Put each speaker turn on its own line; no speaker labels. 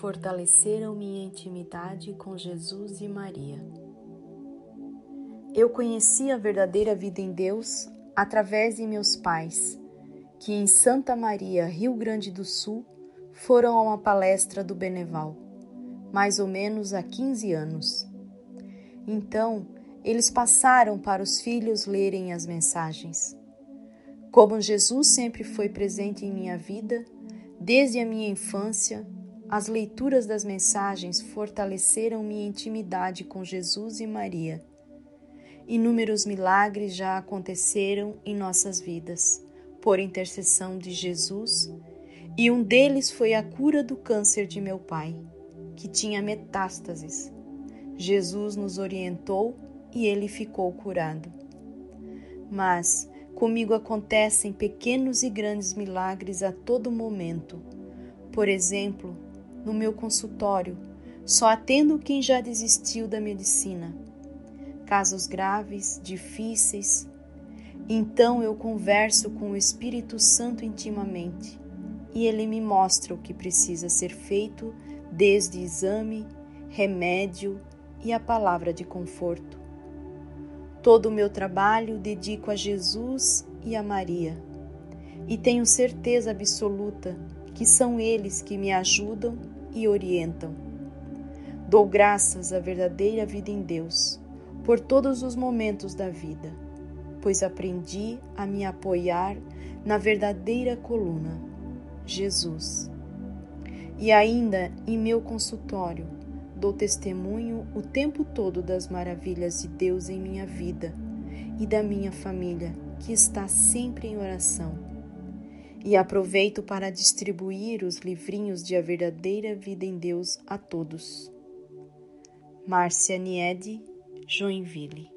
fortaleceram minha intimidade com Jesus e Maria. Eu conheci a verdadeira vida em Deus através de meus pais, que em Santa Maria, Rio Grande do Sul, foram a uma palestra do Beneval, mais ou menos há 15 anos. Então, eles passaram para os filhos lerem as mensagens. Como Jesus sempre foi presente em minha vida, desde a minha infância, as leituras das mensagens fortaleceram minha intimidade com Jesus e Maria. Inúmeros milagres já aconteceram em nossas vidas, por intercessão de Jesus, e um deles foi a cura do câncer de meu pai, que tinha metástases. Jesus nos orientou e ele ficou curado. Mas Comigo acontecem pequenos e grandes milagres a todo momento. Por exemplo, no meu consultório, só atendo quem já desistiu da medicina. Casos graves, difíceis. Então eu converso com o Espírito Santo intimamente e ele me mostra o que precisa ser feito, desde exame, remédio e a palavra de conforto. Todo o meu trabalho dedico a Jesus e a Maria, e tenho certeza absoluta que são eles que me ajudam e orientam. Dou graças à verdadeira vida em Deus por todos os momentos da vida, pois aprendi a me apoiar na verdadeira coluna, Jesus. E ainda em meu consultório, Dou testemunho o tempo todo das maravilhas de Deus em minha vida e da minha família, que está sempre em oração. E aproveito para distribuir os livrinhos de A Verdadeira Vida em Deus a todos. Márcia Niede, Joinville